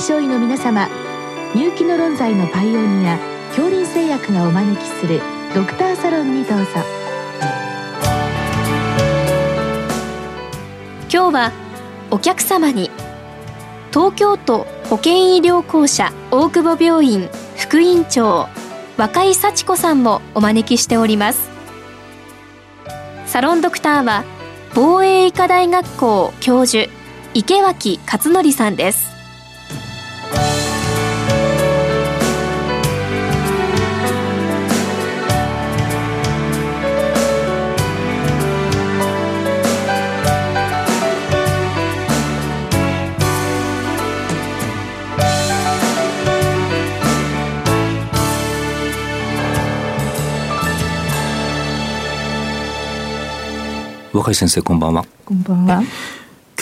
症医の皆様入気の論剤のパイオニア恐林製薬がお招きするドクターサロンにどうぞ。今日はお客様に東京都保健医療公社大久保病院副院長若井幸子さんもお招きしております。サロンドクターは防衛医科大学校教授池脇勝則さんです。若井先生こんばんはこんばんは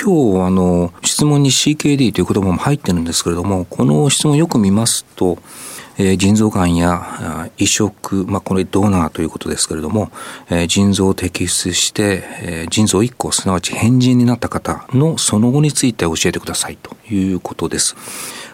今日あの質問に CKD という言葉も入ってるんですけれどもこの質問よく見ますと、えー、腎臓がんや移植、まあ、これドナーということですけれども、えー、腎臓を摘出して、えー、腎臓1個すなわち変人になった方のその後について教えてくださいということです。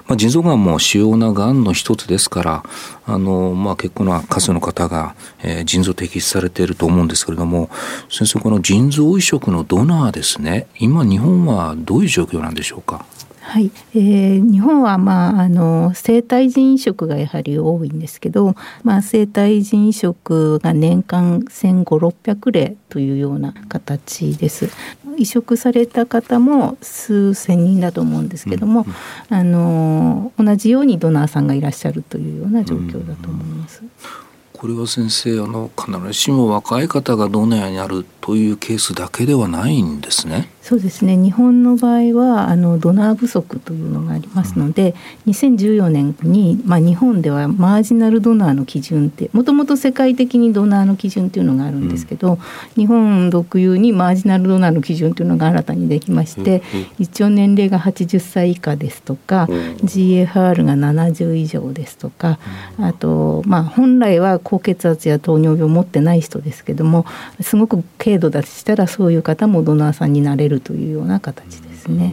まあ、腎臓がんも主要ながんの一つですから、あの、まあ、結構な数の方が、えー、腎臓摘出されていると思うんですけれども、先生、この腎臓移植のドナーですね、今日本はどういう状況なんでしょうか？はい、えー、日本は、まあ、あの生体腎移植がやはり多いんですけど、まあ、生体腎移植が年間1500600例というような形です。移植された方も数千人だと思うんですけども、うん、あの同じようにドナーさんがいらっしゃるというような状況だと思います。うんこれは先生あの必ずしも若い方がドナーになるというケースだけではないんですね。そうですね。日本の場合はあのドナー不足というのがありますので、うん、2014年に、まあ、日本ではマージナルドナーの基準ってもともと世界的にドナーの基準というのがあるんですけど、うん、日本特有にマージナルドナーの基準というのが新たにできまして、うん、一応年齢が80歳以下ですとか、GFR が70以上ですとか、あと、まあ、本来は高血圧や糖尿病を持ってない人ですけどもすごく軽度だとしたらそういう方もドナーさんになれるるというような形ですね。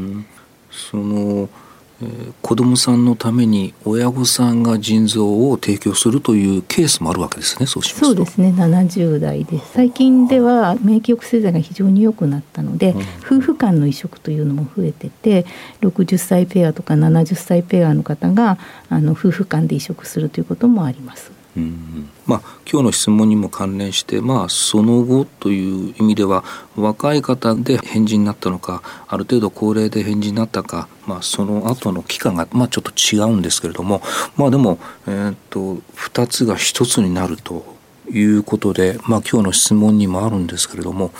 そのえー、子どもさんのために親御さんが腎臓を提供するというケースもあるわけですねそうしますそうですね。70代で。す最近では免疫抑制剤が非常に良くなったので、うん、夫婦間の移植というのも増えてて60歳ペアとか70歳ペアの方があの夫婦間で移植するということもあります。うんまあ、今日の質問にも関連して、まあ、その後という意味では若い方で返事になったのかある程度高齢で返事になったか、まあ、その後の期間が、まあ、ちょっと違うんですけれども、まあ、でも、えーと、と2つが1つになるということで、まあ、今日の質問にもあるんですけれども、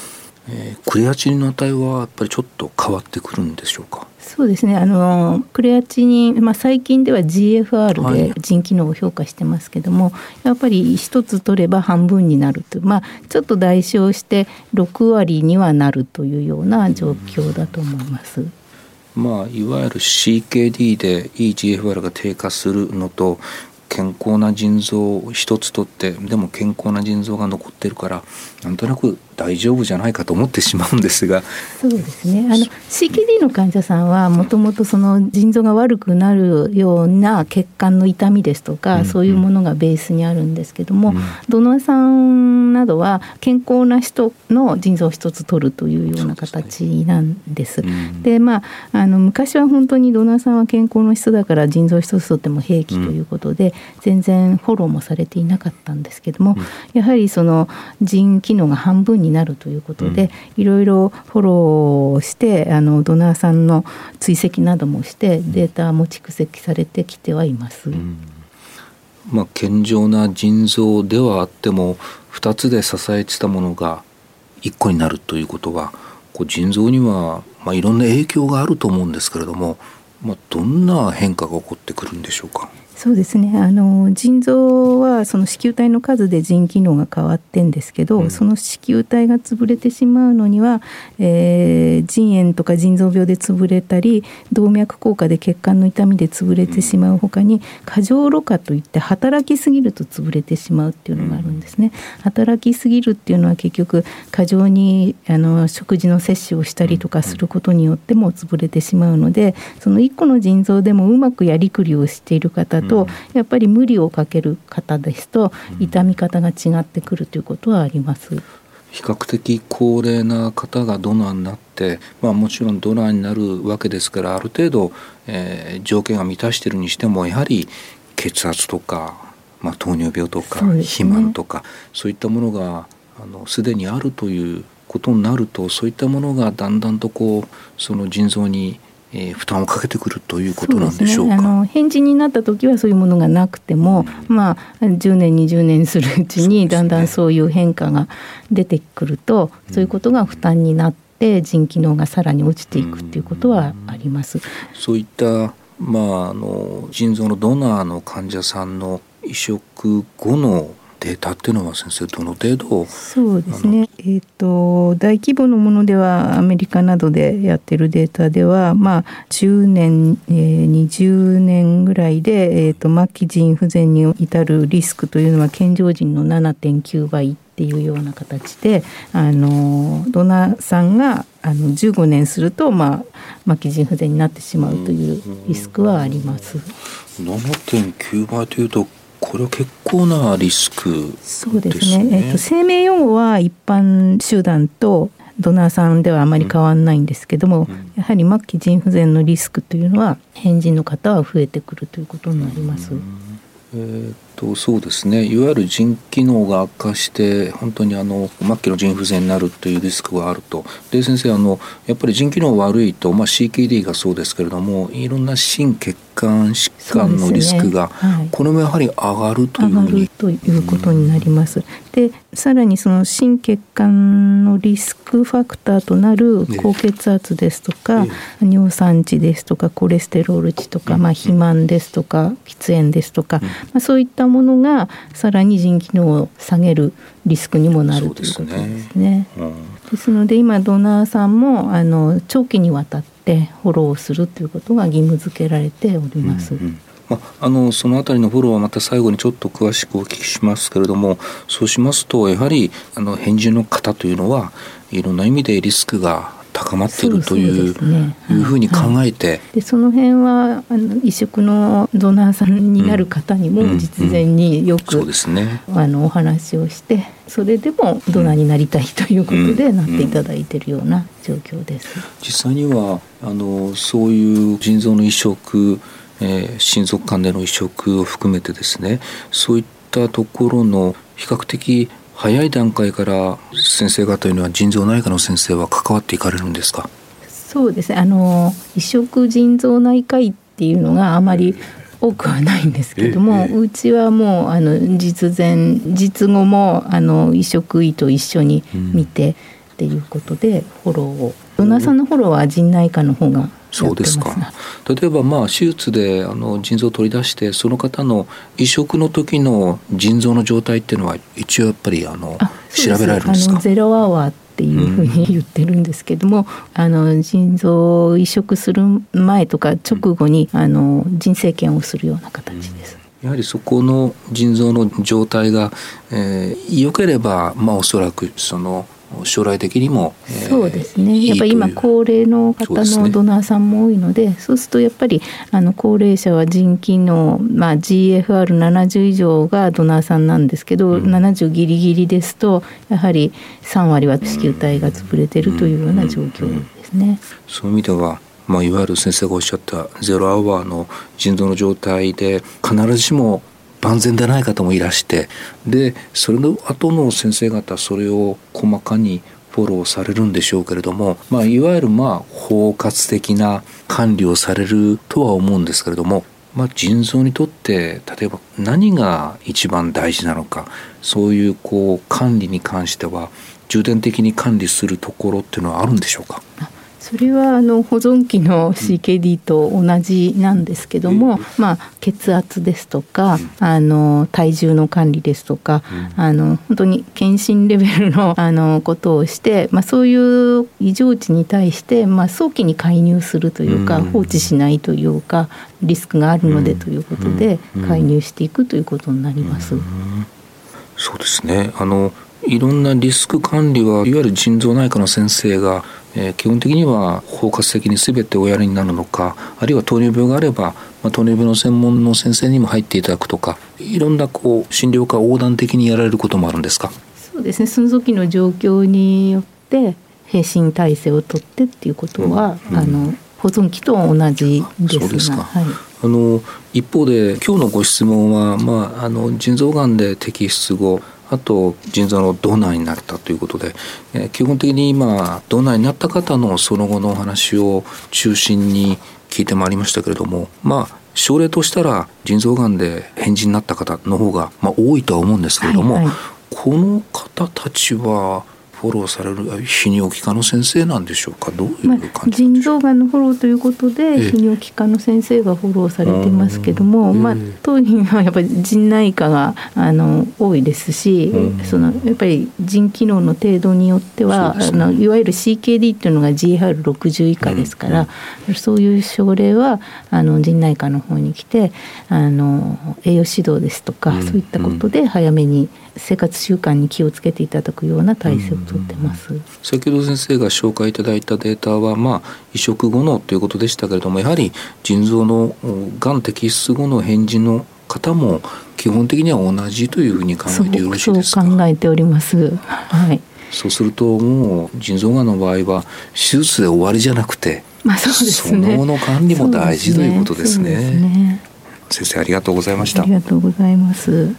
えー、クレアチニンの値はやっぱりちょっと変わってくるんでしょうか？そうですね。あのクレアチニン、まあ、最近では GFR で腎機能を評価してますけども、はい、やっぱり一つ取れば半分になると。まあ、ちょっと代償して6割にはなるというような状況だと思います。まあ、いわゆる CKD で EGFR が低下するのと健康な腎臓を一つ取ってでも健康な腎臓が残ってるからなんとなく大丈夫じゃないかと思ってしまうんですが。そうですね。あの CKD の患者さんはもともとその腎臓が悪くなるような血管の痛みですとか、うん、そういうものがベースにあるんですけども、うん、ドナーさんなどは健康な人の腎臓を一つ取るというような形なんです。で、ね。うん、まああの昔は本当にドナーさんは健康の人だから腎臓一つ取っても平気ということで、全然フォローもされていなかったんですけども、やはりその腎機能が半分になるということで、いろいろフォローしてあのドナーさんの追跡などもしてデータも蓄積されてきてはいます。うんまあ、健常な腎臓ではあっても2つで支えてたものが1個になるということはこう腎臓には、まあ、いろんな影響があると思うんですけれども、まあ、どんな変化が起こってくるんでしょうか？そうですね。あの腎臓はその子宮体の数で腎機能が変わってんですけど、うん、その子宮体が潰れてしまうのには、えー、腎炎とか腎臓病で潰れたり動脈硬化で血管の痛みで潰れてしまうほかに過剰ろ過といって働きすぎると潰れてしまうっていうのがあるんですね。働きすぎるっていうのは結局過剰にあの食事の摂取をしたりとかすることによっても潰れてしまうのでその1個の腎臓でもうまくやりくりをしている方と、やっぱり無理をかける方ですと痛み方が違ってくるということはあります。比較的高齢な方がドナーになって、まあ、もちろんドナーになるわけですからある程度、えー、条件が満たしているにしてもやはり血圧とか、まあ、糖尿病とか、肥満とかそういったものがすでにあるということになるとそういったものがだんだんとこうその腎臓にえー、負担をかけてくるということなんでしょうか。うね、あの返事になった時はそういうものがなくても、うん、まあ10年20年するうちにだんだんそういう変化が出てくると、ね、そういうことが負担になって腎機能がさらに落ちていくっていうことはあります。うん、そういったまああの腎臓のドナーの患者さんの移植後のデータっていうのは先生どの程度そうですね、えーと、大規模のものではアメリカなどでやってるデータでは、まあ、10年、えー、20年ぐらいで、えーと、末期腎不全に至るリスクというのは健常人の7.9倍っていうような形であのドナーさんがあの15年すると、まあ、末期腎不全になってしまうというリスクはあります。7.9倍というとこれは結構なリスク、ね、そうですね。えっ、ー、と生命用語は一般集団とドナーさんではあまり変わらないんですけども、うん、やはり末期腎不全のリスクというのは変人の方は増えてくるということになります。うん。えーとそうですね。いわゆる腎機能が悪化して本当にあの末期の腎不全になるというリスクがあると。で先生あのやっぱり腎機能悪いと、まあ、CKD がそうですけれどもいろんな心血管疾患のリスクが、ね。はい、これもやはり上がるというふうに。ということになります。うん、でさらにその心血管のリスクファクターとなる高血圧ですとか、尿酸値ですとかコレステロール値とか、まあ、肥満ですとか喫煙ですとか、まあ、そういったものがさらに腎機能を下げるリスクにもなるということですね。です、ね。うん、ですので今ドナーさんもあの長期にわたってフォローするということが義務付けられております。うんうんまあ、あのその辺りのフォローはまた最後にちょっと詳しくお聞きしますけれどもそうしますとやはりあの返事の方というのはいろんな意味でリスクが高まっているというう、ね、いうふうに考えて、はい、でその辺はあの移植のドナーさんになる方にも実前によく、うんうん、ね、あのお話をしてそれでもドナーになりたいということでなっていただいているような状況です。実際にはあのそういう腎臓の移植えー、親族間での移植を含めてですねそういったところの比較的早い段階から先生方というのは腎臓内科の先生は関わっていかれるんですか？そうですね。あの移植腎臓内科医っていうのがあまり多くはないんですけども、うちはもうあの実前実後もあの移植医と一緒に見てっていうことでフォローを、ドナーさんのフォローは腎内科の方がそうですか。例えばまあ手術であの腎臓を取り出してその方の移植の時の腎臓の状態っていうのは一応やっぱりあの調べられるんですか？ゼロアワーっていうふうに言ってるんですけども、うん、あの腎臓を移植する前とか直後に、あの腎生検をするような形です。やはりそこの腎臓の状態が、えー、良ければ、まあ、おそらくその将来的にも、えー、そうですね。やっぱり今高齢の方のドナーさんも多いのでそうするとやっぱりあの高齢者は腎機能、まあ、GFR70 以上がドナーさんなんですけど、うん、70ギリギリですとやはり3割は子宮体が潰れてるというような状況ですね。そういう意味ではまあ、いわゆる先生がおっしゃったゼロアワーの腎臓の状態で必ずしも万全でない方もいらしてでそれの後の先生方それを細かにフォローされるんでしょうけれども、まあ、いわゆるまあ包括的な管理をされるとは思うんですけれども、まあ、腎臓にとって例えば何が一番大事なのかそういうこう管理に関しては重点的に管理するところっていうのはあるんでしょうか？それはあの保存期の CKD と同じなんですけども、まあ、血圧ですとか、あの体重の管理ですとか、あの本当に検診レベルの あのことをして、まあ、そういう異常値に対して、まあ、早期に介入するというか、放置しないというかリスクがあるのでということで、介入していくということになります。そうですね。あのいろんなリスク管理はいわゆる腎臓内科の先生がえー、基本的には包括的に全ておやりになるのかあるいは糖尿病があれば、まあ、糖尿病の専門の先生にも入っていただくとかいろんなこう診療科横断的にやられることもあるんですか？そうですね。その時の状況によって平身体制をとってっていうことは、うん。うん、あの保存期と同じです。そうですか、はい、あの一方で今日のご質問は、まあ、あの腎臓がんで摘出後あと腎臓のドナーになったということで、えー、基本的に今ドナーになった方のその後のお話を中心に聞いてまいりましたけれどもまあ症例としたら腎臓がんで返事になった方の方が、まあ、多いとは思うんですけれども、はいはい、この方たちはフォローされる泌尿器科の先生なんでしょうか？どういう感じ腎臓がんのフォローということで泌尿器科の先生がフォローされてますけども、まあ、当院はやっぱり腎内科があの多いですし、そのやっぱり腎機能の程度によっては、ね、あのいわゆる CKD っていうのが GR60 以下ですから、うん、そういう症例はあの腎内科の方に来てあの栄養指導ですとか、うん、そういったことで早めに生活習慣に気をつけていただくような体制をとってます。先ほど先生が紹介いただいたデータは、まあ、移植後のということでしたけれどもやはり腎臓のがん摘出後の返事の方も基本的には同じというふうに考えてよろしいですかそう考えております。はい。そうするともう腎臓がんの場合は手術で終わりじゃなくて、まあそうですね、その後の管理も大事、ということですね。すね先生ありがとうございました。ありがとうございます。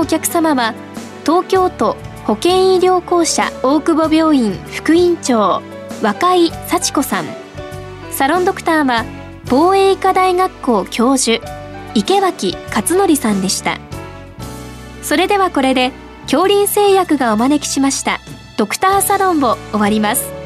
お客様は東京都保健医療公社大久保病院副院長若井幸子さん。サロンドクターは防衛医科大学校教授池脇勝則さんでした。それではこれで恐林製薬がお招きしましたドクターサロンを終わります。